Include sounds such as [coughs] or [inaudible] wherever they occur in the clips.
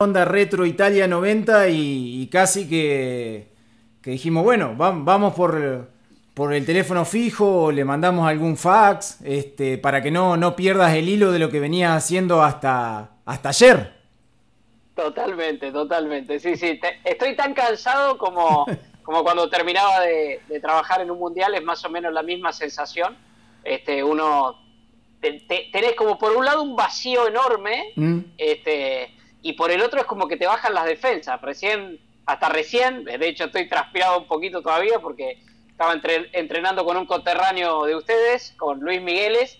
onda retro Italia 90 y, casi que, dijimos, bueno, vamos por, por el teléfono fijo, le mandamos algún fax, este, para que no, no pierdas el hilo de lo que venías haciendo hasta, hasta ayer. Totalmente, totalmente. Sí, sí, estoy tan cansado como, [laughs] como cuando terminaba de, trabajar en un mundial, es más o menos la misma sensación. Este, uno tenés como por un lado un vacío enorme, mm. este, y por el otro es como que te bajan las defensas. Recién, hasta recién, de hecho estoy transpirado un poquito todavía porque estaba entrenando con un conterráneo de ustedes, con Luis Migueles,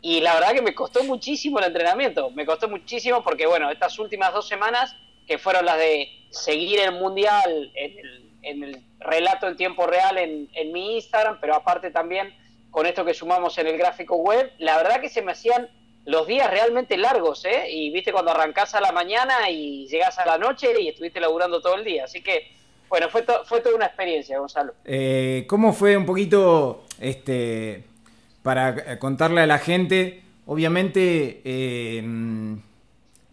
y la verdad que me costó muchísimo el entrenamiento, me costó muchísimo porque, bueno, estas últimas dos semanas, que fueron las de seguir el Mundial en el, relato en tiempo real en, en mi Instagram, pero aparte también con esto que sumamos en el gráfico web, la verdad que se me hacían los días realmente largos, ¿eh? Y viste cuando arrancás a la mañana y llegás a la noche y estuviste laburando todo el día. Así que, bueno, fue, fue toda una experiencia, Gonzalo. Eh, ¿Cómo fue un poquito, este, para contarle a la gente, obviamente, eh,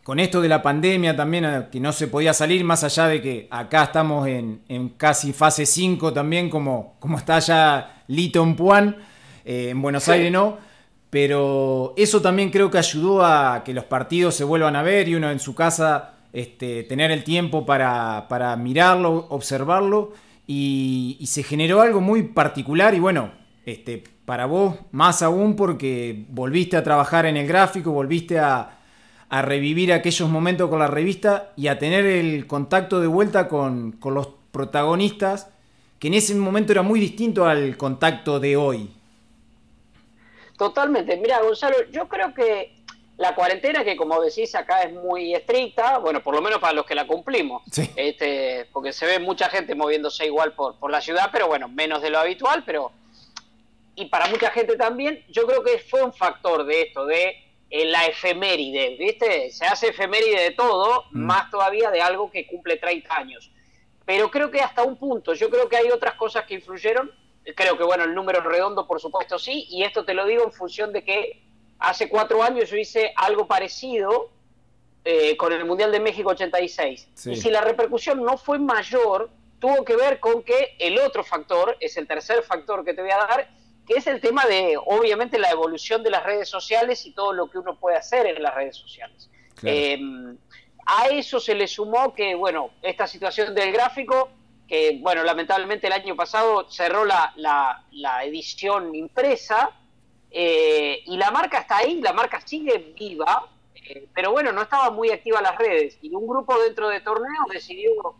con esto de la pandemia también, eh, que no se podía salir, más allá de que acá estamos en, casi fase 5 también, como, como está ya Lito en Puan, en Buenos Aires no pero eso también creo que ayudó a que los partidos se vuelvan a ver y uno en su casa este, tener el tiempo para, mirarlo, observarlo y, se generó algo muy particular y bueno, este, para vos más aún porque volviste a trabajar en el gráfico, volviste a, revivir aquellos momentos con la revista y a tener el contacto de vuelta con, con los protagonistas, que en ese momento era muy distinto al contacto de hoy. Totalmente. Mira, Gonzalo, yo creo que la cuarentena, que como decís acá es muy estricta, bueno, por lo menos para los que la cumplimos, este, porque se ve mucha gente moviéndose igual por, por la ciudad, pero bueno, menos de lo habitual, pero... Y para mucha gente también, yo creo que fue un factor de esto, de eh, la efeméride, ¿viste? Se hace efeméride de todo, mm. más todavía de algo que cumple 30 años. Pero creo que hasta un punto, yo creo que hay otras cosas que influyeron Creo que, bueno, el número redondo, por supuesto, sí, y esto te lo digo en función de que hace cuatro años yo hice algo parecido eh, con el Mundial de México 86. Y si la repercusión no fue mayor, tuvo que ver con que el otro factor, es el tercer factor que te voy a dar, que es el tema de, obviamente, la evolución de las redes sociales y todo lo que uno puede hacer en las redes sociales. Em, a eso se le sumó que, bueno, esta situación del gráfico que, bueno, lamentablemente el año pasado cerró la, la, edición impresa eh, y la marca está ahí, la marca sigue viva, eh, pero bueno, no estaba muy activa las redes y un grupo dentro de torneo decidió,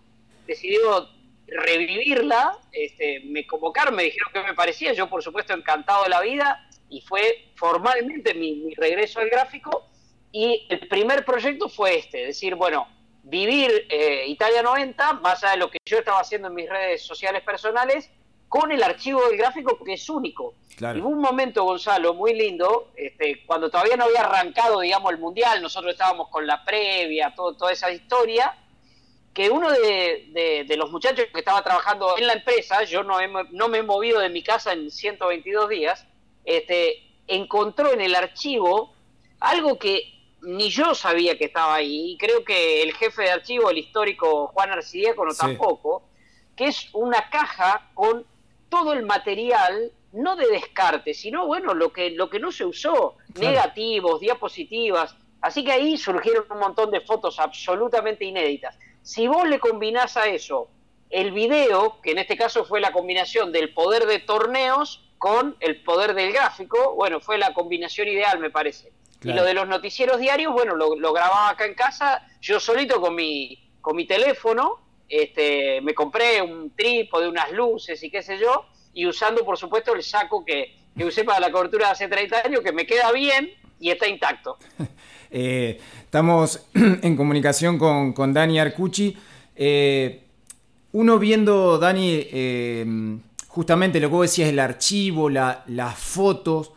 decidió revivirla, este, me convocaron, me dijeron que me parecía, yo por supuesto encantado de la vida y fue formalmente mi, mi regreso al gráfico y el primer proyecto fue este, decir, bueno, vivir eh, Italia 90, más allá de lo que yo estaba haciendo en mis redes sociales personales, con el archivo del gráfico que es único. Y hubo un momento, Gonzalo, muy lindo, este, cuando todavía no había arrancado, digamos, el Mundial, nosotros estábamos con la previa, todo, toda esa historia, que uno de, los muchachos que estaba trabajando en la empresa, yo no, no me he movido de mi casa en 122 días, este, encontró en el archivo algo que ni yo sabía que estaba ahí, y creo que el jefe de archivo, el histórico Juan Arcidiaco, no tampoco, que es una caja con todo el material, no de descarte, sino bueno, lo que, lo que no se usó, negativos, diapositivas. Así que ahí surgieron un montón de fotos absolutamente inéditas. Si vos le combinás a eso el video, que en este caso fue la combinación del poder de torneos con el poder del gráfico, bueno, fue la combinación ideal, me parece. Y lo de los noticieros diarios, bueno, lo, grababa acá en casa, yo solito con mi, con mi teléfono, este, me compré un trípode, unas luces y qué sé yo, y usando por supuesto el saco que, usé para la cobertura de hace 30 años, que me queda bien y está intacto. [laughs] Eh, estamos [clears throat] en comunicación con, Dani Arcucci. Eh, uno viendo, Dani, eh, justamente lo que vos decías, el archivo, las fotos,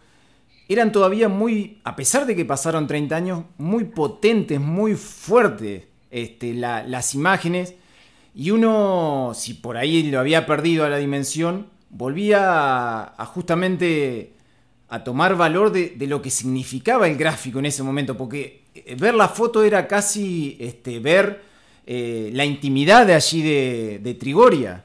eran todavía muy, a pesar de que pasaron 30 años, muy potentes, muy fuertes este, las imágenes. Y uno, si por ahí lo había perdido a la dimensión, volvía a, justamente a tomar valor de, lo que significaba el gráfico en ese momento, porque eh, ver la foto era casi este, ver eh, la intimidad de allí de, Trigoria.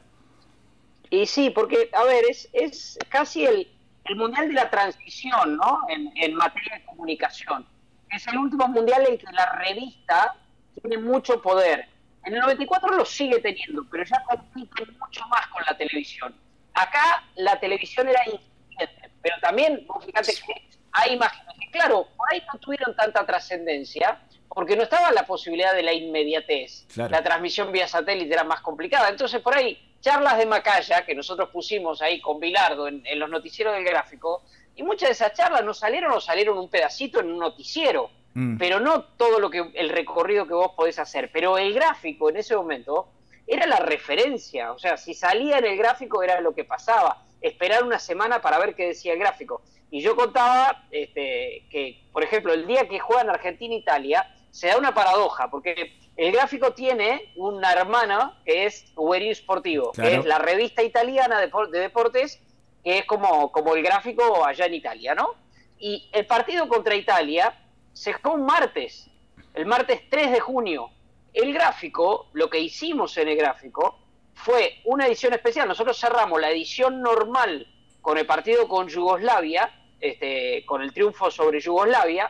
Y sí, porque, a ver, es, es casi el, el mundial de la transición, ¿no? En, en materia de comunicación. Es el último mundial en que la revista tiene mucho poder. En el 94 lo sigue teniendo, pero ya compite mucho más con la televisión. Acá la televisión era insuficiente, pero también, fíjate que hay imágenes que, claro, por ahí no tuvieron tanta trascendencia, porque no estaba la posibilidad de la inmediatez. La transmisión vía satélite era más complicada. Entonces, por ahí, charlas de Macaya, que nosotros pusimos ahí con Bilardo en, los noticieros del gráfico, y muchas de esas charlas no salieron o salieron un pedacito en un noticiero, mm. pero no todo lo que el recorrido que vos podés hacer. Pero el gráfico en ese momento era la referencia, o sea, si salía en el gráfico era lo que pasaba. Esperar una semana para ver qué decía el gráfico. Y yo contaba este, que, por ejemplo, el día que juegan Argentina-Italia, se da una paradoja, porque el gráfico tiene una hermana que es Uberio Sportivo, que es la revista italiana de, deportes, que es como, como el gráfico allá en Italia, ¿no? Y el partido contra Italia se jugó un martes, el martes 3 de junio. El gráfico, lo que hicimos en el gráfico, fue una edición especial. Nosotros cerramos la edición normal con el partido con Yugoslavia, este, con el triunfo sobre Yugoslavia,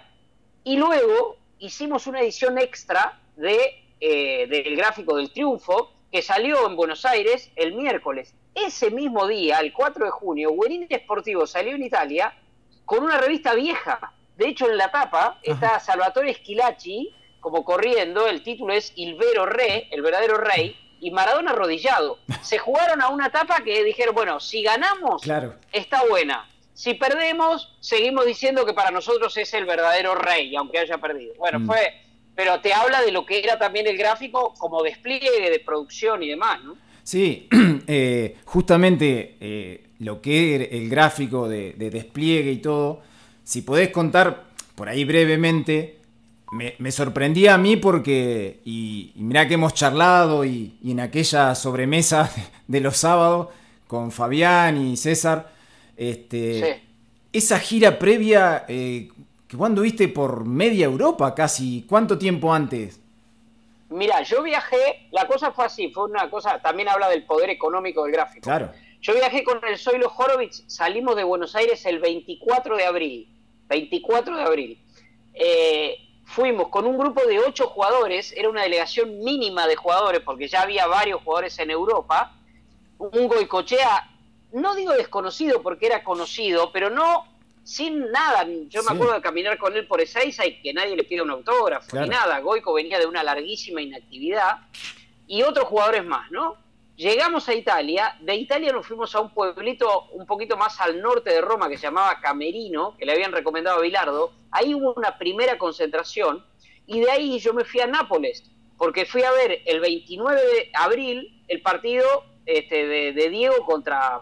y luego hicimos una edición extra de, eh, del gráfico del triunfo que salió en Buenos Aires el miércoles. Ese mismo día, el 4 de junio, Guerini Sportivo salió en Italia con una revista vieja. De hecho, en la tapa está Salvatore Schilacci como corriendo, el título es Il Vero Re, el verdadero rey, y Maradona arrodillado. [laughs] Se jugaron a una etapa que dijeron, bueno, si ganamos, está buena. Si perdemos, seguimos diciendo que para nosotros es el verdadero rey, aunque haya perdido. Bueno, mm. fue, pero te habla de lo que era también el gráfico como despliegue de producción y demás, ¿no? Sí, [clears throat] eh, justamente eh, lo que era el gráfico de, despliegue y todo, si podés contar por ahí brevemente, me, sorprendía a mí porque, y, mirá que hemos charlado y, y, en aquella sobremesa [laughs] de los sábados con Fabián y César, este, Esa gira previa, eh, que cuando viste por media Europa casi, ¿cuánto tiempo antes? Mira, yo viajé, la cosa fue así, fue una cosa, también habla del poder económico del gráfico. Claro. Yo viajé con el Zoilo Horowitz, salimos de Buenos Aires el 24 de abril. 24 de abril. Eh, fuimos con un grupo de ocho jugadores, era una delegación mínima de jugadores, porque ya había varios jugadores en Europa. Un Goicochea no digo desconocido porque era conocido, pero no sin nada. Yo me acuerdo de caminar con él por Ezeiza y que nadie le pida un autógrafo ni nada. Goico venía de una larguísima inactividad y otros jugadores más, ¿no? Llegamos a Italia, de Italia nos fuimos a un pueblito un poquito más al norte de Roma que se llamaba Camerino, que le habían recomendado a Bilardo. Ahí hubo una primera concentración y de ahí yo me fui a Nápoles, porque fui a ver el 29 de abril el partido este, de Diego contra,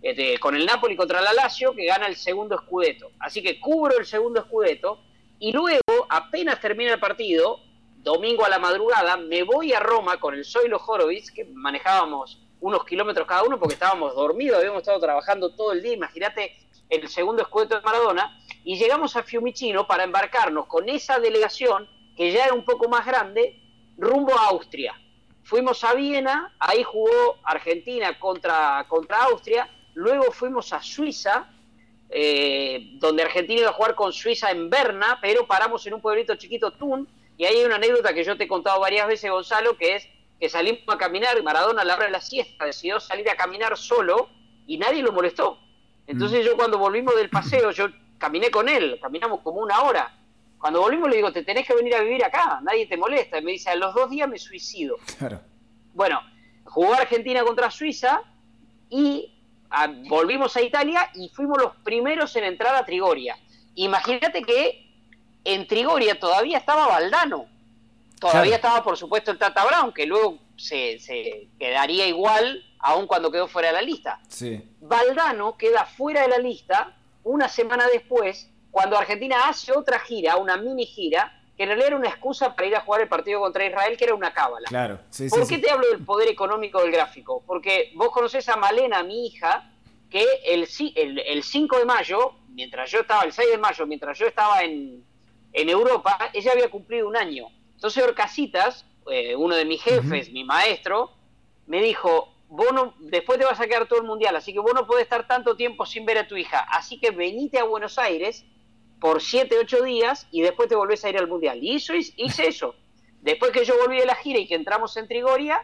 este, con el Napoli contra la Lazio, que gana el segundo escudeto. Así que cubro el segundo escudeto y luego, apenas termina el partido, domingo a la madrugada, me voy a Roma con el Zoilo Horowitz, que manejábamos unos kilómetros cada uno porque estábamos dormidos, habíamos estado trabajando todo el día, imagínate el segundo escudeto de Maradona, y llegamos a Fiumicino para embarcarnos con esa delegación, que ya era un poco más grande, rumbo a Austria. Fuimos a Viena, ahí jugó Argentina contra, contra Austria, Luego fuimos a Suiza, eh, donde Argentina iba a jugar con Suiza en Berna, pero paramos en un pueblito chiquito, Thun, y ahí hay una anécdota que yo te he contado varias veces, Gonzalo, que es que salimos a caminar, Maradona a la hora de la siesta decidió salir a caminar solo y nadie lo molestó. Entonces mm. yo cuando volvimos del paseo, yo caminé con él, caminamos como una hora. Cuando volvimos le digo, te tenés que venir a vivir acá, nadie te molesta. Y me dice, a los dos días me suicido. Bueno, jugó Argentina contra Suiza y volvimos a Italia y fuimos los primeros en entrar a Trigoria. Imagínate que en Trigoria todavía estaba Valdano. Todavía estaba, por supuesto, el Tata Brown, que luego se, quedaría igual aun cuando quedó fuera de la lista. Valdano queda fuera de la lista una semana después, cuando Argentina hace otra gira, una mini gira, que en realidad era una excusa para ir a jugar el partido contra Israel, que era una cábala. Claro, ¿Por qué te hablo del poder económico del gráfico? Porque vos conocés a Malena, mi hija, que el, el, el 5 de mayo, mientras yo estaba, el 6 de mayo, mientras yo estaba en, en Europa, ella había cumplido un año. Entonces Orcasitas, eh, uno de mis jefes, mi maestro, me dijo, vos no, después te vas a quedar todo el mundial, así que vos no podés estar tanto tiempo sin ver a tu hija, así que venite a Buenos Aires por 7, 8 días y después te volvés a ir al mundial. Y hice eso. [laughs] Después que yo volví de la gira y que entramos en Trigoria,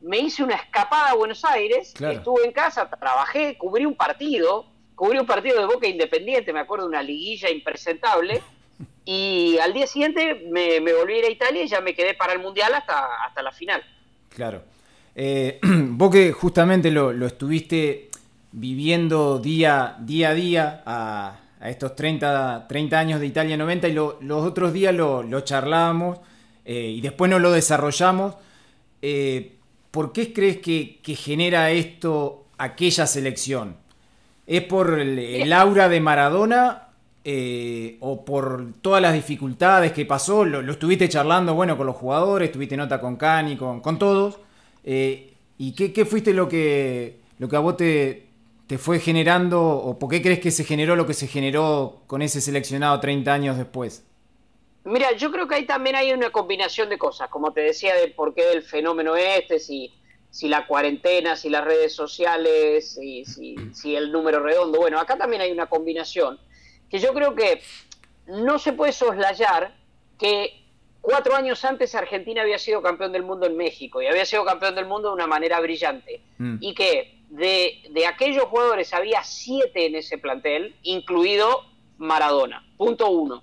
me hice una escapada a Buenos Aires, estuve en casa, trabajé, cubrí un partido, cubrí un partido de Boca Independiente, me acuerdo de una liguilla impresentable, [laughs] y al día siguiente me, volví a ir a Italia y ya me quedé para el Mundial hasta, hasta la final. Claro. Eh, [clears throat] vos que justamente lo, estuviste viviendo día, día a día a, estos 30, 30, años de Italia 90 y los otros días lo, lo charlábamos eh, y después no lo desarrollamos. Eh, ¿Por qué crees que, genera esto aquella selección? ¿Es por el, aura de Maradona o por todas las dificultades que pasó? Lo, estuviste charlando, bueno, con los jugadores, estuviste nota con Cani, con, con todos. Eh, ¿Y qué, fuiste lo que, lo que a vos te, te fue generando o por qué crees que se generó lo que se generó con ese seleccionado 30 años después? Mira, yo creo que ahí también hay una combinación de cosas, como te decía, de por qué del fenómeno este, si, si la cuarentena, si las redes sociales, si, si, si el número redondo. Bueno, acá también hay una combinación que yo creo que no se puede soslayar que Cuatro años antes Argentina había sido campeón del mundo en México y había sido campeón del mundo de una manera brillante. Mm. Y que de, de, aquellos jugadores había siete en ese plantel, incluido Maradona. Punto uno.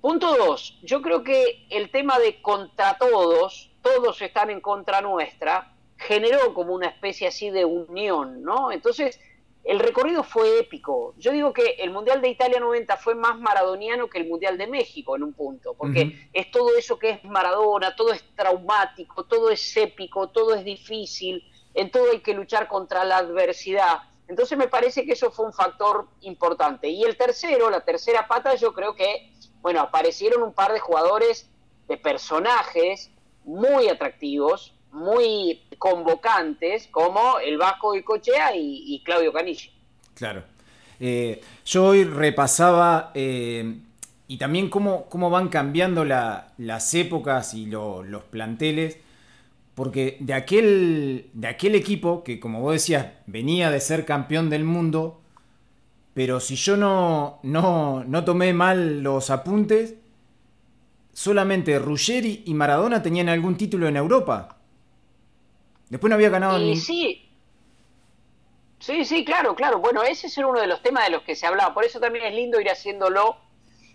Punto dos, yo creo que el tema de contra todos, todos están en contra nuestra, generó como una especie así de unión, ¿no? Entonces, el recorrido fue épico. Yo digo que el Mundial de Italia 90 fue más maradoniano que el Mundial de México en un punto, porque es todo eso que es Maradona, todo es traumático, todo es épico, todo es difícil, en todo hay que luchar contra la adversidad. Entonces me parece que eso fue un factor importante. Y el tercero, la tercera pata, yo creo que, bueno, aparecieron un par de jugadores, de personajes muy atractivos, muy convocantes como el Vasco y Cochea y, Claudio Canillo. Claro. Eh, yo hoy repasaba eh, y también cómo, cómo van cambiando las épocas y los planteles, porque de aquel, de aquel equipo que, como vos decías, venía de ser campeón del mundo, pero si yo no, no, no tomé mal los apuntes, solamente Ruggeri y Maradona tenían algún título en Europa. Después no había ganado ni. Sí. Sí, sí, claro, claro. Bueno, ese es uno de los temas de los que se hablaba. Por eso también es lindo ir haciéndolo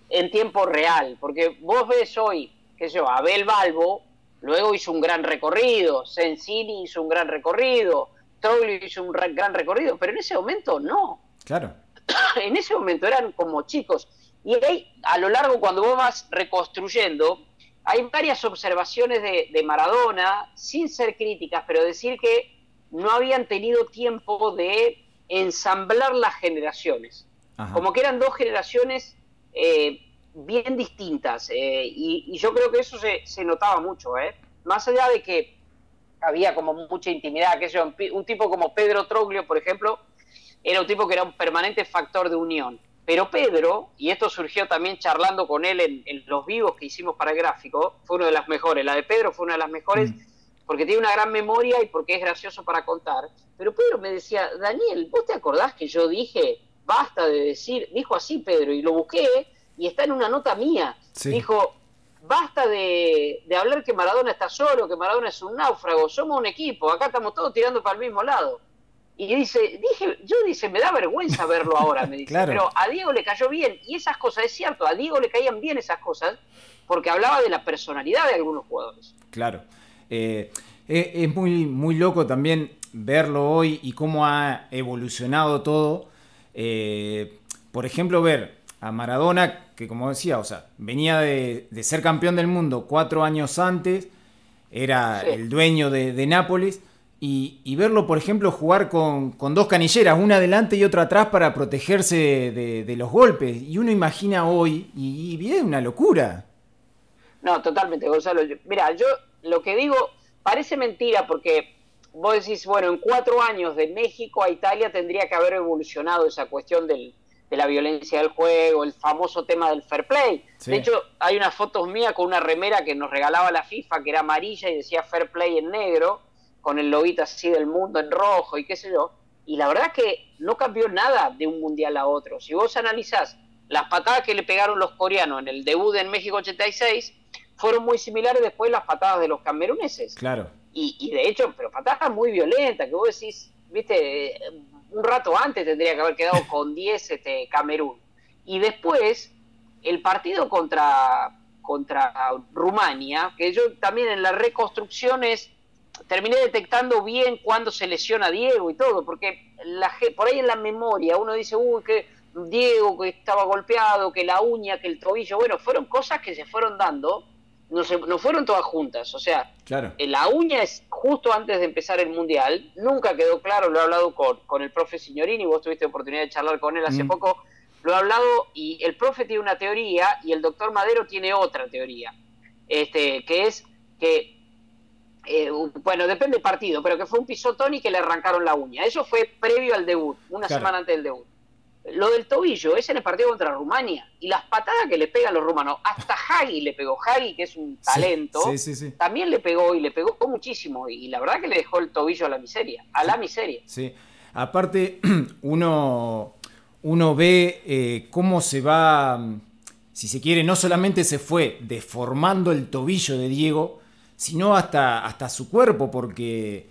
en tiempo real. Porque vos ves hoy, qué sé yo, Abel Balbo, luego hizo un gran recorrido, Sensini hizo un gran recorrido, Troglio hizo un gran recorrido, pero en ese momento no. Claro. [clears throat] en ese momento eran como chicos. Y ahí, a lo largo, cuando vos vas reconstruyendo, hay varias observaciones de, Maradona, sin ser críticas, pero decir que no habían tenido tiempo de ensamblar las generaciones. Como que eran dos generaciones eh, bien distintas. Eh, y, yo creo que eso se, notaba mucho. ¿eh? Más allá de que había como mucha intimidad, que yo, un tipo como Pedro Troglio, por ejemplo, era un tipo que era un permanente factor de unión. Pero Pedro, y esto surgió también charlando con él en, los vivos que hicimos para el gráfico, fue una de las mejores. La de Pedro fue una de las mejores mm. porque tiene una gran memoria y porque es gracioso para contar. Pero Pedro me decía, Daniel, ¿vos te acordás que yo dije, basta de decir, dijo así Pedro, y lo busqué y está en una nota mía. Dijo, basta de, de hablar que Maradona está solo, que Maradona es un náufrago, somos un equipo, acá estamos todos tirando para el mismo lado. Y dice, dije, yo dice, me da vergüenza verlo ahora, me [laughs] dice, pero a Diego le cayó bien. Y esas cosas, es cierto, a Diego le caían bien esas cosas, porque hablaba de la personalidad de algunos jugadores. Claro. Eh, eh, es muy, muy loco también verlo hoy y cómo ha evolucionado todo. Eh, por ejemplo, ver a Maradona, que como decía, o sea, venía de, ser campeón del mundo cuatro años antes, era el dueño de, de Nápoles y, verlo, por ejemplo, jugar con, dos canilleras, una adelante y otra atrás para protegerse de, los golpes. Y uno imagina hoy, y, y, es una locura. No, totalmente, Gonzalo. Mira, yo lo que digo parece mentira porque vos decís, bueno, en cuatro años de México a Italia tendría que haber evolucionado esa cuestión del, de la violencia del juego, el famoso tema del fair play. De hecho, hay unas fotos mías con una remera que nos regalaba la FIFA, que era amarilla y decía fair play en negro, con el lobito así del mundo en rojo y qué sé yo. Y la verdad es que no cambió nada de un mundial a otro. Si vos analizás las patadas que le pegaron los coreanos en el debut en México 86, fueron muy similares después las patadas de los cameruneses. Claro. Y, y de hecho, pero patadas muy violentas, que vos decís, viste, un rato antes tendría que haber quedado [laughs] con 10 este, Camerún. Y después, el partido contra, contra Rumania, que yo también en las reconstrucciones terminé detectando bien cuando se lesiona Diego y todo, porque la, por ahí en la memoria uno dice, uy, que Diego que estaba golpeado, que la uña, que el tobillo, bueno, fueron cosas que se fueron dando no, se, no fueron todas juntas. O sea, claro. Eh, la uña es justo antes de empezar el mundial. Nunca quedó claro, lo he hablado con, con el profe Signorini, vos tuviste oportunidad de charlar con él hace mm. poco. Lo he hablado y el profe tiene una teoría y el doctor Madero tiene otra teoría. Este, que es que, eh, bueno, depende del partido, pero que fue un pisotón y que le arrancaron la uña. Eso fue previo al debut, una semana antes del debut. Lo del tobillo es en el partido contra Rumania. Y las patadas que le pegan los rumanos, hasta Hagi le pegó. Hagi, que es un talento, también le pegó y le pegó muchísimo. Y la verdad que le dejó el tobillo a la miseria. A la miseria. Sí. Aparte, [clears throat] uno, uno ve eh, cómo se va, si se quiere, no solamente se fue deformando el tobillo de Diego, sino hasta, hasta su cuerpo, porque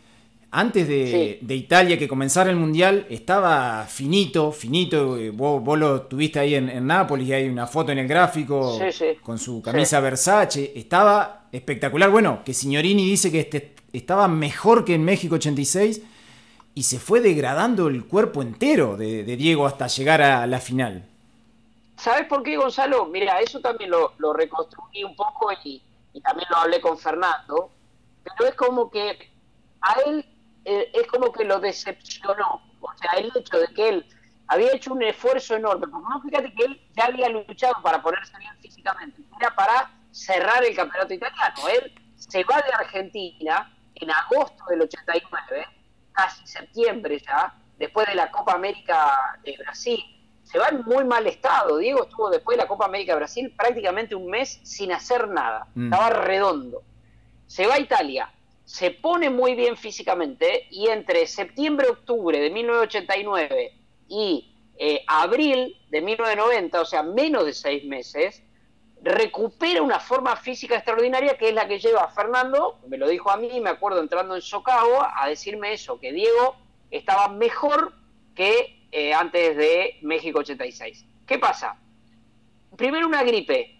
antes de, Italia que comenzara el Mundial, estaba finito, finito. Eh, vos, lo tuviste ahí en, en, Nápoles y hay una foto en el gráfico con su camisa Versace. Estaba espectacular. Bueno, que Signorini dice que este, estaba mejor que en México 86 y se fue degradando el cuerpo entero de, Diego hasta llegar a la final. ¿Sabes por qué, Gonzalo? Mira, eso también lo, lo reconstruí un poco y, y también lo hablé con Fernando. Pero es como que a él eh, es como que lo decepcionó. O sea, el hecho de que él había hecho un esfuerzo enorme, porque no fíjate que él ya había luchado para ponerse bien físicamente, era para cerrar el campeonato italiano. Él se va de Argentina en agosto del 89, casi septiembre ya, después de la Copa América de Brasil. Se va en muy mal estado. Diego estuvo después de la Copa América de Brasil prácticamente un mes sin hacer nada. Mm. Estaba redondo. Se va a Italia, se pone muy bien físicamente y entre septiembre-octubre de 1989 y eh, abril de 1990, o sea, menos de seis meses, recupera una forma física extraordinaria que es la que lleva a Fernando, me lo dijo a mí, me acuerdo entrando en Socavo, a decirme eso, que Diego estaba mejor que eh, antes de México 86. ¿Qué pasa? Primero una gripe,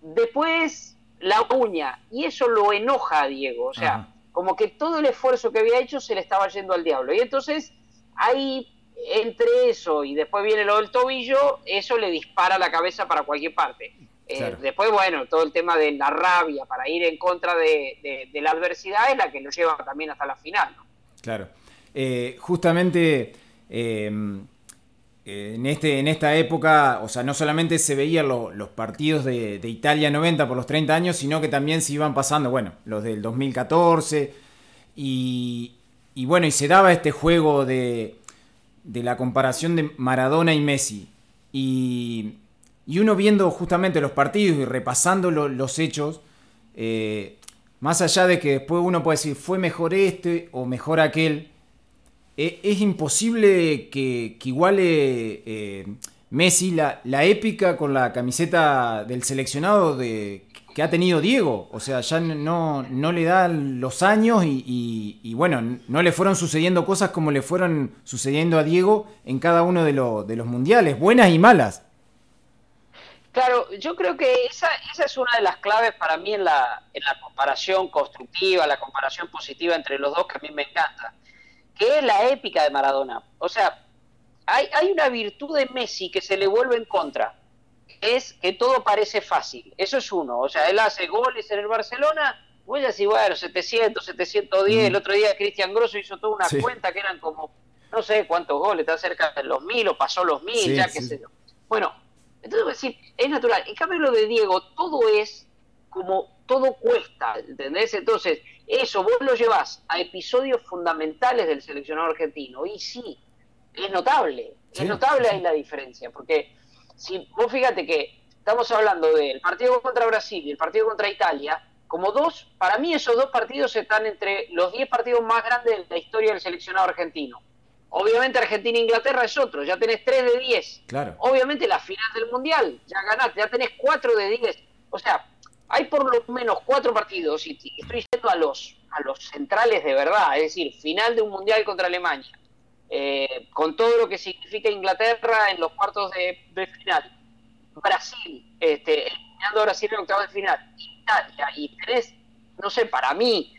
después la uña, y eso lo enoja a Diego, o sea, como que todo el esfuerzo que había hecho se le estaba yendo al diablo. Y entonces ahí, entre eso y después viene lo del tobillo, eso le dispara la cabeza para cualquier parte. Eh, después, bueno, todo el tema de la rabia para ir en contra de, la adversidad es la que lo lleva también hasta la final. Claro. Eh, justamente eh, en, este, en esta época, o sea, no solamente se veían los partidos de, Italia 90 por los 30 años, sino que también se iban pasando, bueno, los del 2014, y, y bueno, y se daba este juego de, de la comparación de Maradona y Messi. Y, y uno viendo justamente los partidos y repasando los hechos, eh, más allá de que después uno puede decir, fue mejor este o mejor aquel, e, es imposible que, iguale eh, Messi la, épica con la camiseta del seleccionado de, que ha tenido Diego. O sea, ya no, no le dan los años y, bueno, no le fueron sucediendo cosas como le fueron sucediendo a Diego en cada uno de, de los mundiales, buenas y malas. Claro, yo creo que esa, esa es una de las claves para mí en la, en la comparación constructiva, la comparación positiva entre los dos que a mí me encanta que es la épica de Maradona. O sea, hay, hay una virtud de Messi que se le vuelve en contra, es que todo parece fácil. Eso es uno. O sea, él hace goles en el Barcelona, voy a decir, bueno, 700, 710. El otro día Cristian Grosso hizo toda una cuenta que eran como, no sé cuántos goles, está cerca de los mil o pasó los mil, ya qué sé yo. Bueno, entonces es natural. En cambio, lo de Diego, todo es como todo cuesta, ¿entendés? Entonces, eso vos lo llevas a episodios fundamentales del seleccionado argentino y sí, es notable. Es notable ahí la diferencia, porque si vos fíjate que estamos hablando del partido contra Brasil y el partido contra Italia, como dos, para mí esos dos partidos están entre los 10 partidos más grandes de la historia del seleccionado argentino. Obviamente Argentina e Inglaterra es otro, ya tenés 3 de 10. Claro. Obviamente la final del Mundial, ya ganaste, ya tenés 4 de 10. O sea, hay por lo menos cuatro partidos, y estoy diciendo a los, a los centrales de verdad, es decir, final de un Mundial contra Alemania, eh, con todo lo que significa Inglaterra en los cuartos de, final, Brasil, este, eliminando a Brasil en octavos de final, Italia, y tres, no sé, para mí,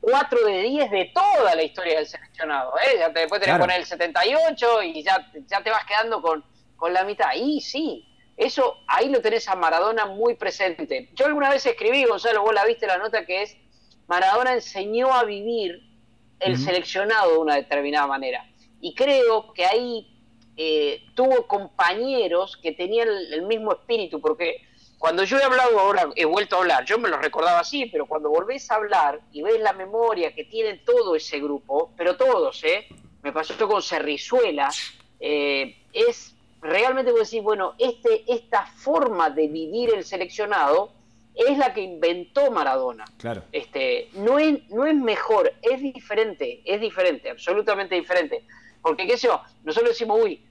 4 de 10 de toda la historia del seleccionado. ¿eh? Ya te, después tenés que poner el 78 y ya, ya te vas quedando con, con la mitad. Y sí, eso ahí lo tenés a Maradona muy presente. Yo alguna vez escribí, Gonzalo, vos la viste la nota que es, Maradona enseñó a vivir el seleccionado de una determinada manera. Y creo que ahí eh, tuvo compañeros que tenían el, mismo espíritu, porque cuando yo he hablado ahora, he vuelto a hablar, yo me lo recordaba así, pero cuando volvés a hablar y ves la memoria que tiene todo ese grupo, pero todos, ¿eh? Me pasó esto con Cerrizuela, eh, es realmente vos decís, bueno, este, esta forma de vivir el seleccionado es la que inventó Maradona. Claro. Este, no, es, no es mejor, es diferente, es diferente, absolutamente diferente. Porque, qué sé yo, nosotros decimos, uy,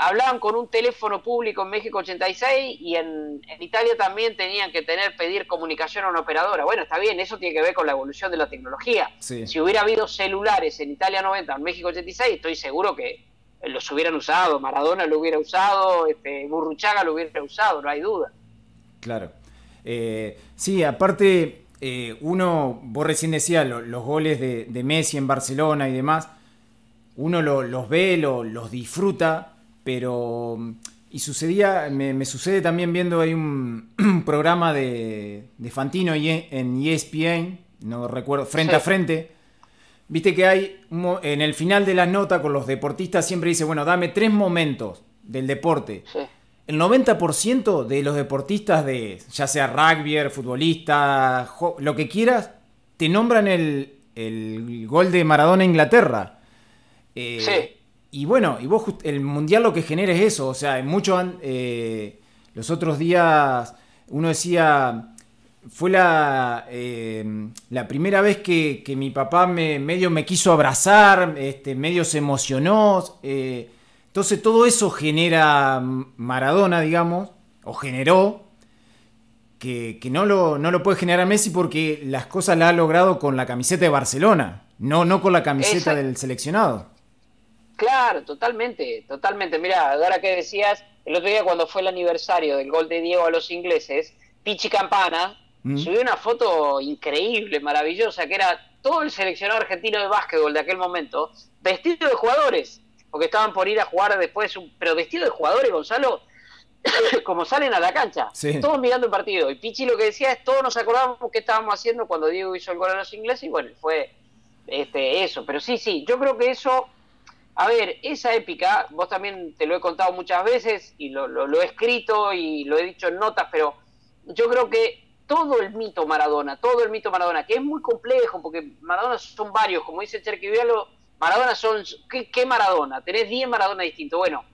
hablaban con un teléfono público en México 86 y en, Italia también tenían que tener, pedir comunicación a una operadora. Bueno, está bien, eso tiene que ver con la evolución de la tecnología. Si hubiera habido celulares en Italia 90, en México 86, estoy seguro que los hubieran usado, Maradona lo hubiera usado, este, Burruchaga lo hubiera usado, no hay duda. Claro. Eh, sí, aparte, eh, uno, vos recién decías los goles de, Messi en Barcelona y demás, uno los ve, los disfruta, pero... Y sucedía, me, sucede también viendo ahí [clears throat] un, programa de, Fantino en ESPN, no recuerdo, frente a frente, Viste que hay en el final de la nota con los deportistas siempre dice, bueno, dame tres momentos del deporte. El 90% de los deportistas de, ya sea rugby, futbolista, lo que quieras, te nombran el, gol de Maradona a Inglaterra. Eh, sí. Y bueno, y vos el mundial lo que genera es eso. O sea, muchos eh, los otros días uno decía fue la, eh, la primera vez que, mi papá me, medio me quiso abrazar, este, medio se emocionó. Eh, entonces todo eso genera Maradona, digamos, o generó, que, no, lo, no lo puede generar Messi porque las cosas las ha logrado con la camiseta de Barcelona, no, no con la camiseta del seleccionado. Claro, totalmente, totalmente. Mira, ahora que decías, el otro día cuando fue el aniversario del gol de Diego a los ingleses, Pichi Campana, Subió una foto increíble, maravillosa, que era todo el seleccionado argentino de básquetbol de aquel momento, vestido de jugadores, porque estaban por ir a jugar después, pero vestido de jugadores, Gonzalo, [coughs] como salen a la cancha, todos mirando el partido. Y Pichi lo que decía es, todos nos acordábamos qué estábamos haciendo cuando Diego hizo el gol a los ingleses, y bueno, fue este, eso. Pero sí, sí, yo creo que eso, a ver, esa épica, vos también te lo he contado muchas veces, y lo, lo he escrito y lo he dicho en notas, pero yo creo que todo el mito Maradona, todo el mito Maradona, que es muy complejo, porque Maradona son varios, como dice Cherquivialo, Maradona son, ¿qué, Maradona? Tenés 10 Maradona distintos. Bueno,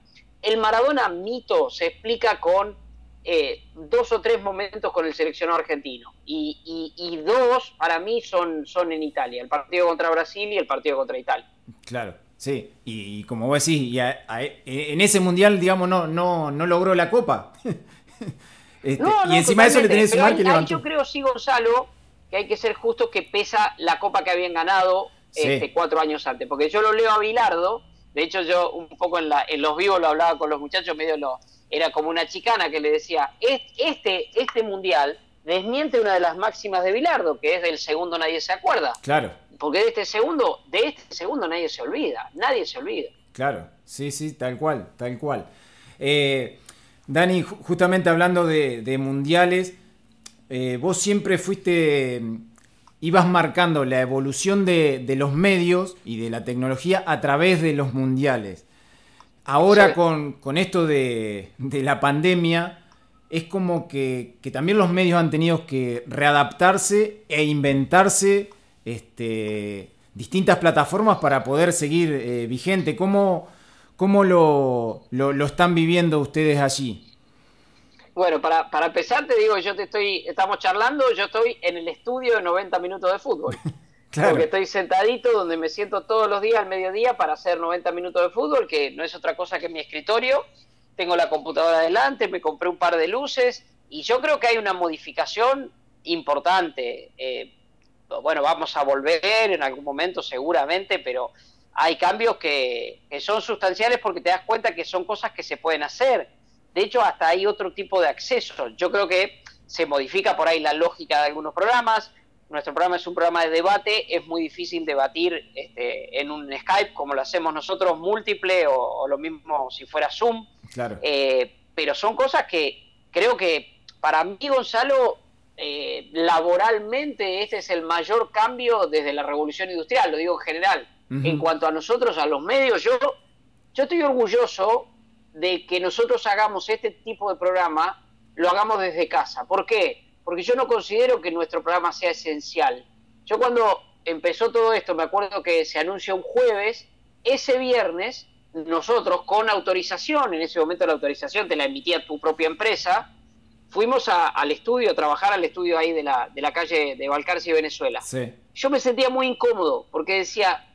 el Maradona mito se explica con eh, dos o tres momentos con el seleccionado argentino. Y, dos, para mí, son, son en Italia, el partido contra Brasil y el partido contra Italia. Claro. Sí, y, como vos decís, en ese mundial, digamos, no, no, no logró la copa. [laughs] Este, y encima de eso le tenés que sumar que. Yo creo, sí, Gonzalo, que hay que ser justo que pesa la copa que habían ganado este, cuatro años antes. Porque yo lo leo a Bilardo, de hecho yo un poco en, la, en los vivos lo hablaba con los muchachos, medio lo era como una chicana que le decía, este, este mundial desmiente una de las máximas de Bilardo, que es del segundo nadie se acuerda. Claro. Porque de este segundo, de este segundo nadie se olvida, nadie se olvida. Claro, sí, sí, tal cual, tal cual. Eh, Dani, justamente hablando de, mundiales, eh, vos siempre fuiste, ibas marcando la evolución de, los medios y de la tecnología a través de los mundiales. Ahora con, esto de, la pandemia, es como que, también los medios han tenido que readaptarse e inventarse este, distintas plataformas para poder seguir eh, vigente. ¿Cómo, ¿Cómo lo, lo, están viviendo ustedes allí? Bueno, para, para, empezar te digo, yo te estoy, estamos charlando, yo estoy en el estudio de 90 minutos de fútbol. [laughs] claro. Porque estoy sentadito donde me siento todos los días al mediodía para hacer 90 minutos de fútbol, que no es otra cosa que mi escritorio. Tengo la computadora adelante, me compré un par de luces y yo creo que hay una modificación importante. Eh, bueno, vamos a volver en algún momento seguramente, pero hay cambios que, son sustanciales porque te das cuenta que son cosas que se pueden hacer. De hecho, hasta hay otro tipo de acceso. Yo creo que se modifica por ahí la lógica de algunos programas. Nuestro programa es un programa de debate, es muy difícil debatir este, en un Skype como lo hacemos nosotros, múltiple o, lo mismo si fuera Zoom. Claro. Eh, pero son cosas que creo que para mí, Gonzalo, eh, laboralmente este es el mayor cambio desde la revolución industrial, lo digo en general. En cuanto a nosotros, a los medios, yo, yo estoy orgulloso de que nosotros hagamos este tipo de programa, lo hagamos desde casa. ¿Por qué? Porque yo no considero que nuestro programa sea esencial. Yo cuando empezó todo esto, me acuerdo que se anuncia un jueves, ese viernes, nosotros con autorización, en ese momento la autorización te la emitía tu propia empresa, fuimos al estudio, a trabajar al estudio ahí de la, de la calle de Balcarce y Venezuela. Yo me sentía muy incómodo porque decía,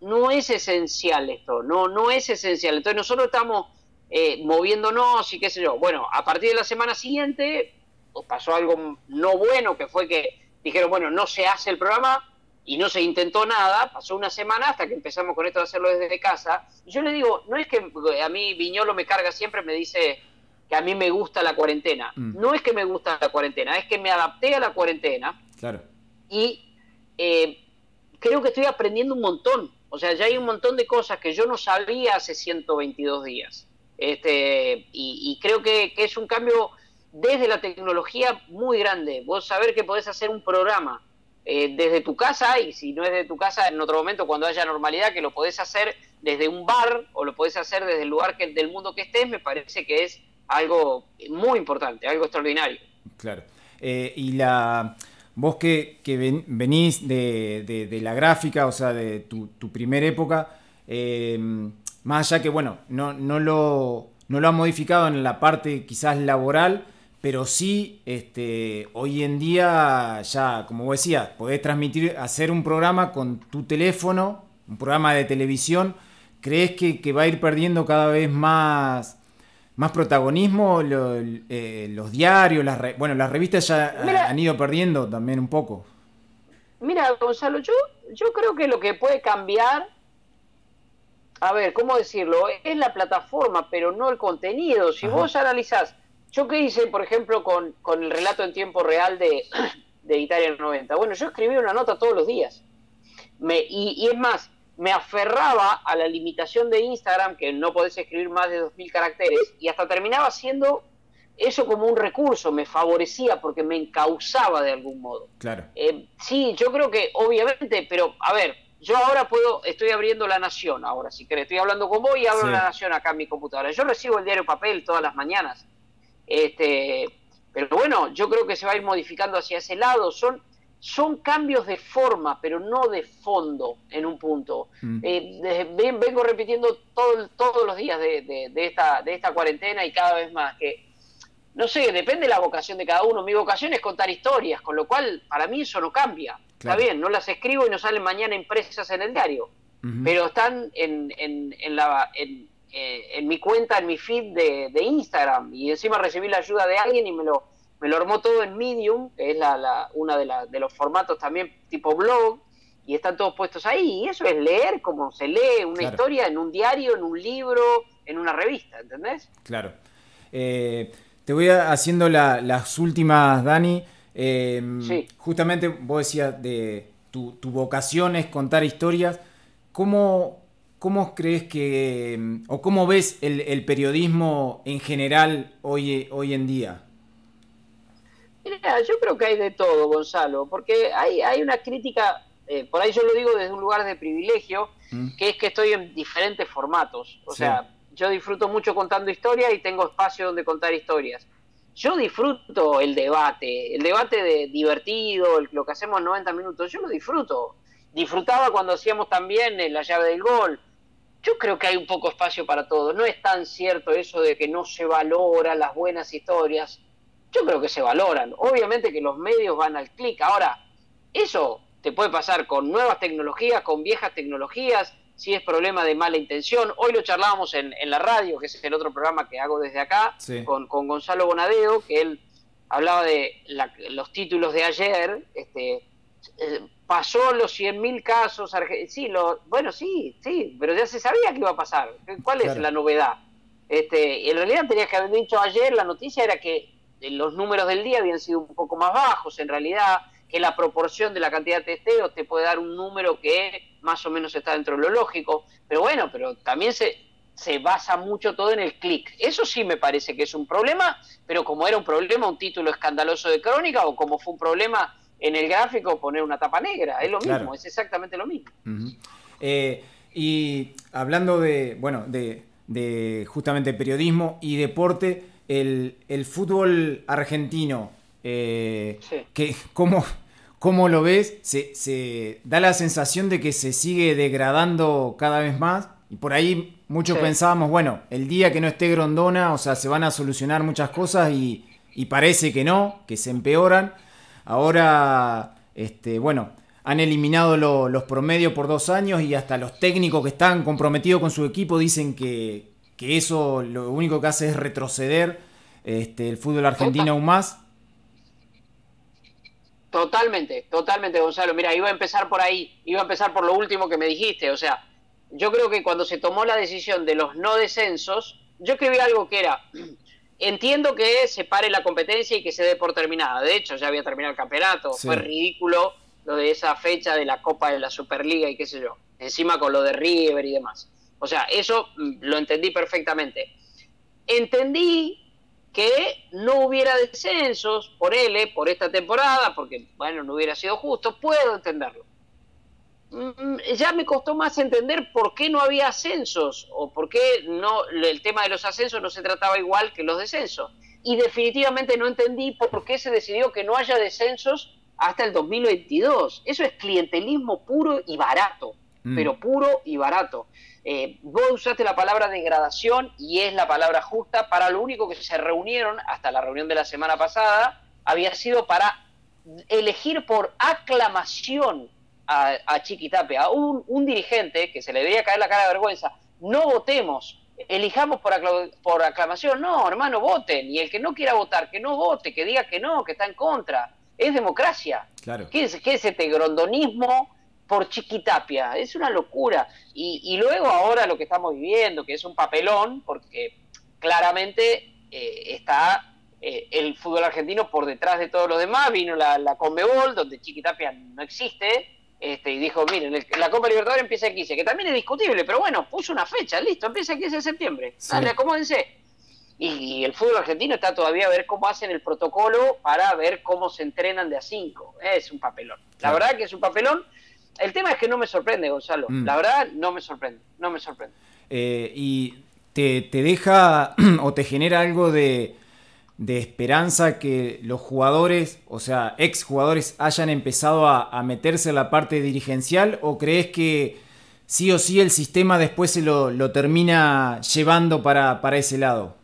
no es esencial esto, no, no es esencial. Entonces nosotros estamos eh, moviéndonos y qué sé yo. Bueno, a partir de la semana siguiente pues, pasó algo no bueno, que fue que dijeron, bueno, no se hace el programa y no se intentó nada. Pasó una semana hasta que empezamos con esto de hacerlo desde casa. Y yo le digo, no es que a mí Viñolo me carga siempre, me dice que a mí me gusta la cuarentena. Mm. No es que me gusta la cuarentena, es que me adapté a la cuarentena. Claro. Y eh, creo que estoy aprendiendo un montón. O sea, ya hay un montón de cosas que yo no sabía hace 122 días. Este, y, creo que, es un cambio desde la tecnología muy grande. Vos saber que podés hacer un programa eh, desde tu casa y si no es de tu casa en otro momento cuando haya normalidad que lo podés hacer desde un bar o lo podés hacer desde el lugar del mundo que estés, me parece que es algo muy importante, algo extraordinario. Claro. Eh, y la vos que, venís de, la gráfica, o sea, de tu, primera época, eh, más allá que, bueno, no, no, lo, no lo han modificado en la parte quizás laboral, pero sí, este, hoy en día ya, como vos decías, podés transmitir, hacer un programa con tu teléfono, un programa de televisión, ¿crees que va a ir perdiendo cada vez más más protagonismo eh, los diarios, las bueno, las revistas ya han ido perdiendo también un poco. Mira, Gonzalo, yo, yo creo que lo que puede cambiar, a ver, ¿cómo decirlo? Es la plataforma, pero no el contenido. Si vos analizás, yo qué hice, por ejemplo, con, con el relato en tiempo real de, [clears throat] de Italia 90. Bueno, yo escribí una nota todos los días. Me, y, y es más, me aferraba a la limitación de Instagram, que no podés escribir más de 2.000 caracteres, y hasta terminaba siendo eso como un recurso, me favorecía porque me encauzaba de algún modo. Claro. Eh, sí, yo creo que obviamente, pero a ver, yo ahora puedo, estoy abriendo La Nación ahora, si querés, estoy hablando con vos y abro La Nación acá en mi computadora. Yo recibo el diario papel todas las mañanas. Este, pero bueno, yo creo que se va a ir modificando hacia ese lado. Son son cambios de forma, pero no de fondo en un punto. Mm. Eh, vengo repitiendo todo, todos los días de, esta, de esta cuarentena y cada vez más que, no sé, depende de la vocación de cada uno. Mi vocación es contar historias, con lo cual para mí eso no cambia. Está bien, no las escribo y no salen mañana impresas en el diario, pero están en, en, en la... En, eh, en mi cuenta, en mi feed de, de Instagram y encima recibí la ayuda de alguien y me lo, me lo armó todo en Medium, que es la, la una de, de, los formatos también tipo blog, y están todos puestos ahí. Y eso es leer como se lee una historia en un diario, en un libro, en una revista, ¿entendés? Claro. Eh, te voy haciendo las últimas, Dani. Eh, justamente vos decías de tu, vocación es contar historias. ¿Cómo, ¿Cómo crees que, o cómo ves el, el periodismo en general hoy, hoy en día? Mira, yo creo que hay de todo, Gonzalo, porque hay, hay una crítica, eh, por ahí yo lo digo desde un lugar de privilegio, mm. que es que estoy en diferentes formatos. O sea, yo disfruto mucho contando historias y tengo espacio donde contar historias. Yo disfruto el debate, el debate de divertido, lo que hacemos en 90 minutos, yo lo disfruto. Disfrutaba cuando hacíamos también la llave del gol. yo creo que hay un poco espacio para todo. No es tan cierto eso de que no se valoran las buenas historias. Yo creo que se valoran. Obviamente que los medios van al clic. Ahora, eso te puede pasar con nuevas tecnologías, con viejas tecnologías, si es problema de mala intención. Hoy lo charlábamos en, la radio, que es el otro programa que hago desde acá, con, Gonzalo Bonadeo, que él hablaba de los títulos de ayer. Este, eh, pasó los 100.000 casos, sí, lo, bueno, sí, sí, pero ya se sabía que iba a pasar. ¿Cuál es la novedad? Este, en realidad tenía que haber dicho ayer, la noticia era que los números del día habían sido un poco más bajos, en realidad, que la proporción de la cantidad de testeos te puede dar un número que más o menos está dentro de lo lógico, pero bueno, pero también se, se basa mucho todo en el clic. Eso sí me parece que es un problema, pero como era un problema, un título escandaloso de crónica, o como fue un problema en el gráfico poner una tapa negra. Es lo mismo, es exactamente lo mismo. Eh, y hablando de, bueno, de, justamente periodismo y deporte, el, fútbol argentino, eh, que, ¿cómo, ¿cómo, lo ves? Se, se, da la sensación de que se sigue degradando cada vez más. Y por ahí muchos pensábamos, bueno, el día que no esté Grondona, o sea, se van a solucionar muchas cosas y, y parece que no, que se empeoran. Ahora, este, bueno, han eliminado los promedios por dos años y hasta los técnicos que están comprometidos con su equipo dicen que, eso lo único que hace es retroceder este, el fútbol argentino aún más. Totalmente, totalmente, Gonzalo. Mira, iba a empezar por ahí, iba a empezar por lo último que me dijiste. O sea, yo creo que cuando se tomó la decisión de los no descensos, yo escribí algo que era, Entiendo que se pare la competencia y que se dé por terminada. De hecho, ya había terminado el campeonato. Fue ridículo lo de esa fecha de la Copa de la Superliga y qué sé yo. Encima con lo de River y demás. O sea, eso mm, lo entendí perfectamente. Entendí que no hubiera descensos por L, por esta temporada, porque, bueno, no hubiera sido justo. Puedo entenderlo. Mm, ya me costó más entender por qué no había ascensos o por qué no el tema de los ascensos no se trataba igual que los descensos. Y definitivamente no entendí por qué se decidió que no haya descensos hasta el 2022. Eso es clientelismo puro y barato, mm. pero puro y barato. Eh, vos usaste la palabra degradación y es la palabra justa. Para lo único que se reunieron hasta la reunión de la semana pasada había sido para elegir por aclamación a, a Chiquitape, a un, dirigente que se le debería caer la cara de vergüenza, no votemos, elijamos por, por aclamación, no, hermano, voten, y el que no quiera votar, que no vote, que diga que no, que está en contra, es democracia. Claro. ¿Qué es, qué es este grondonismo por Chiquitapia? Es una locura. Y, luego ahora lo que estamos viviendo, que es un papelón, porque claramente eh, está eh, el fútbol argentino por detrás de todo lo demás, vino la, la Conmebol, donde Chiquitapia no existe, este, y dijo, miren, la Copa Libertadores empieza el 15, que también es discutible, pero bueno, puso una fecha, listo, empieza el 15 de septiembre, dale, acomódense. Y, el fútbol argentino está todavía a ver cómo hacen el protocolo para ver cómo se entrenan de a 5. Es un papelón. La verdad que es un papelón. El tema es que no me sorprende, Gonzalo. Mm. La verdad, no me sorprende. No me sorprende. Eh, y te, te deja [clears throat] o te genera algo de de esperanza que los jugadores, o sea, ex jugadores, hayan empezado a, meterse en la parte dirigencial? ¿O crees que sí o sí el sistema después se lo, termina llevando para, ese lado?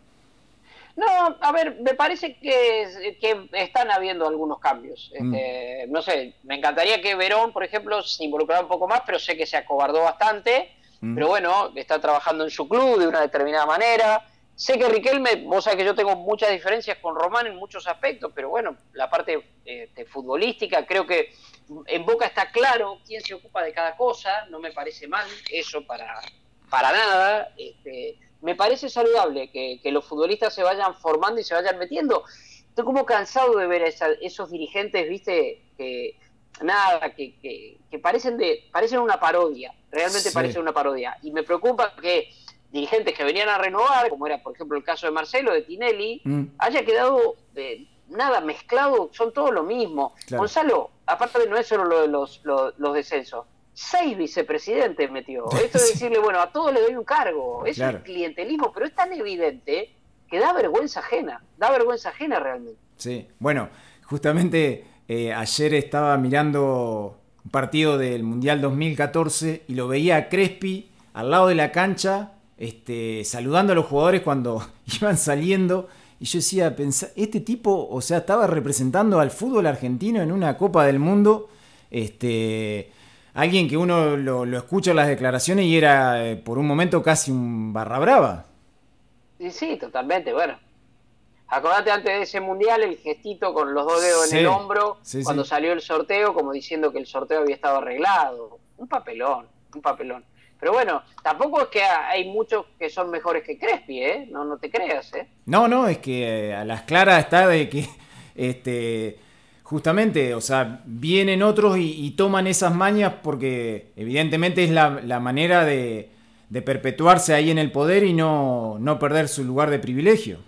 No, a ver, me parece que, que están habiendo algunos cambios. Mm. Este, no sé, me encantaría que Verón, por ejemplo, se involucrara un poco más, pero sé que se acobardó bastante. Mm. Pero bueno, está trabajando en su club de una determinada manera. Sé que Riquelme, vos sabés que yo tengo muchas diferencias con Román en muchos aspectos, pero bueno, la parte eh, futbolística, creo que en Boca está claro quién se ocupa de cada cosa, no me parece mal eso para, para nada. Este, me parece saludable que, los futbolistas se vayan formando y se vayan metiendo. Estoy como cansado de ver a esos dirigentes, viste, que nada, que, que, parecen, de, parecen una parodia, realmente parecen una parodia. Y me preocupa que dirigentes que venían a renovar, como era por ejemplo el caso de Marcelo, de Tinelli, mm. haya quedado eh, nada mezclado, son todos lo mismo. Gonzalo, aparte de no es solo lo de los, los descensos, seis vicepresidentes metió. [laughs] Esto es decirle, bueno, a todos le doy un cargo. Es un clientelismo, pero es tan evidente que da vergüenza ajena, da vergüenza ajena realmente. Sí, bueno, justamente eh, ayer estaba mirando un partido del Mundial 2014 y lo veía a Crespi al lado de la cancha, este, saludando a los jugadores cuando [laughs] iban saliendo. Y yo decía, este tipo, o sea, estaba representando al fútbol argentino en una Copa del Mundo. Este, alguien que uno lo, escucha en las declaraciones y era eh, por un momento casi un barra brava. Sí, sí, totalmente. Bueno, acordate antes de ese mundial el gestito con los dos dedos en el hombro cuando salió el sorteo, como diciendo que el sorteo había estado arreglado. Un papelón, un papelón. Pero bueno, tampoco es que hay muchos que son mejores que Crespi, ¿eh? No, no te creas, ¿eh? No, no, es que eh, a las claras está de que [laughs] este justamente, o sea, vienen otros y, toman esas mañas porque evidentemente es la, manera de, perpetuarse ahí en el poder y no, no perder su lugar de privilegio.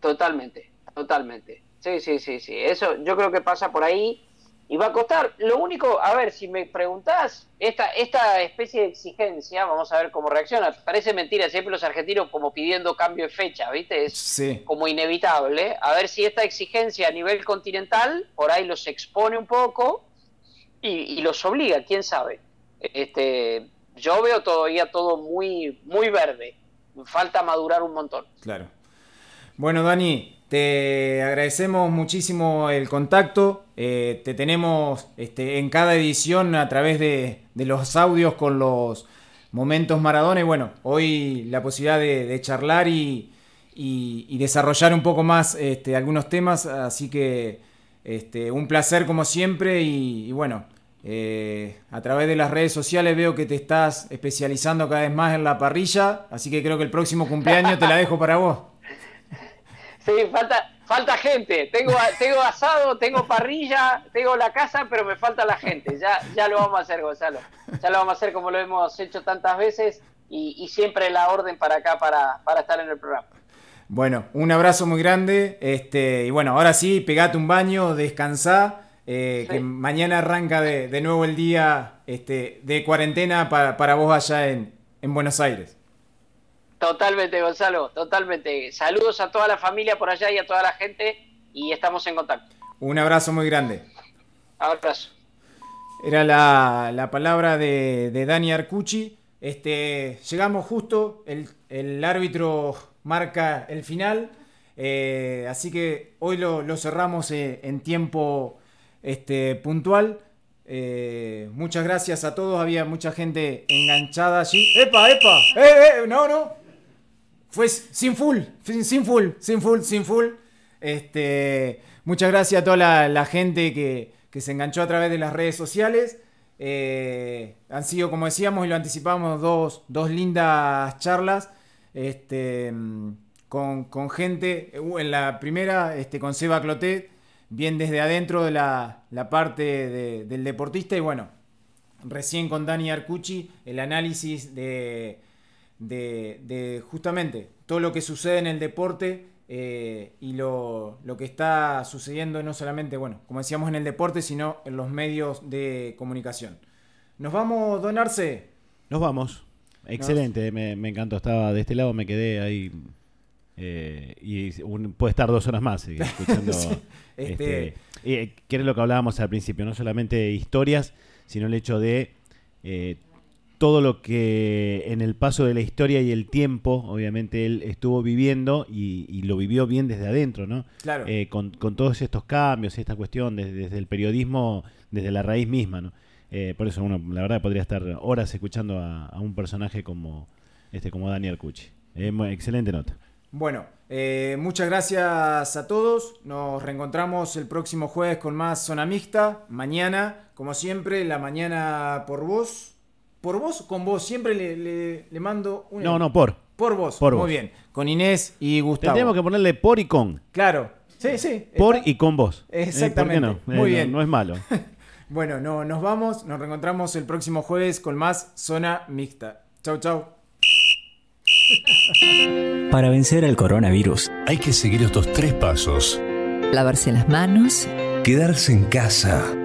Totalmente, totalmente. Sí, sí, sí, sí. Eso yo creo que pasa por ahí y va a costar. Lo único, a ver, si me preguntás, esta, esta especie de exigencia, vamos a ver cómo reacciona. Parece mentira, siempre los argentinos como pidiendo cambio de fecha, ¿viste? Es como inevitable. A ver si esta exigencia a nivel continental por ahí los expone un poco y, los obliga, quién sabe. Este, yo veo todavía todo muy, muy verde. Falta madurar un montón. Claro. Bueno, Dani, te agradecemos muchísimo el contacto. Eh, te tenemos este, en cada edición a través de, los audios con los momentos Maradona. Y bueno, hoy la posibilidad de, charlar y, desarrollar un poco más este, algunos temas. Así que este, un placer como siempre. Y, bueno, eh, a través de las redes sociales veo que te estás especializando cada vez más en la parrilla. Así que creo que el próximo cumpleaños te la dejo para vos. Sí, falta, falta gente. Tengo, tengo asado, tengo parrilla, tengo la casa, pero me falta la gente. Ya, ya lo vamos a hacer, Gonzalo. Ya lo vamos a hacer como lo hemos hecho tantas veces y, siempre la orden para acá para, estar en el programa. Bueno, un abrazo muy grande. Este, y bueno, ahora sí, pegate un baño, descansá. Eh, que mañana arranca de, nuevo el día este, de cuarentena para, para vos allá en, en Buenos Aires. Totalmente, Gonzalo, totalmente. Saludos a toda la familia por allá y a toda la gente y estamos en contacto. Un abrazo muy grande. Abrazo. Era la, palabra de, Dani Arcucci. Este, llegamos justo, el, árbitro marca el final, eh, así que hoy lo, cerramos eh, en tiempo este, puntual. Eh, muchas gracias a todos, había mucha gente enganchada allí. ¡Epa, epa! ¡Eh, eh! No, no, fue sin full, sin full, sin full, sin full. Este, muchas gracias a toda la, gente que, se enganchó a través de las redes sociales. Eh, han sido, como decíamos y lo anticipamos, dos, lindas charlas este, con, gente. Uh, en la primera, este, con Seba Clotet, bien desde adentro de la, parte del deportista. Y bueno, recién con Dani Arcucci, el análisis de de, justamente todo lo que sucede en el deporte eh, y lo, que está sucediendo no solamente, bueno, como decíamos en el deporte, sino en los medios de comunicación. ¿Nos vamos, a donarse Nos vamos. Excelente, me, encantó. Estaba de este lado, me quedé ahí. Eh, y puede estar dos horas más eh, [laughs] escuchando. este... que era lo que hablábamos al principio, no solamente historias, sino el hecho de todo lo que en el paso de la historia y el tiempo, obviamente él estuvo viviendo y, lo vivió bien desde adentro, ¿no? Claro. Eh, con, todos estos cambios, esta cuestión, desde, el periodismo, desde la raíz misma, ¿no? Eh, por eso uno, la verdad, podría estar horas escuchando a, un personaje como este, como Daniel Cucci. excelente nota. Bueno, eh, muchas gracias a todos. Nos reencontramos el próximo jueves con más Zona Mixta. Mañana, como siempre, la mañana por vos por vos, con vos, siempre le, le, mando un... No, no, por. Por vos. Por Muy bien. Con Inés y Gustavo. Tenemos que ponerle por y con. Claro. Sí, sí. Por y con vos. Eh, Exactamente. no? Muy eh, bien. No, es malo. [laughs] bueno, no, nos vamos. Nos reencontramos el próximo jueves con más Zona Mixta. Chau, chau. [laughs] Para vencer al coronavirus hay que seguir estos tres pasos. Lavarse las manos. Quedarse en casa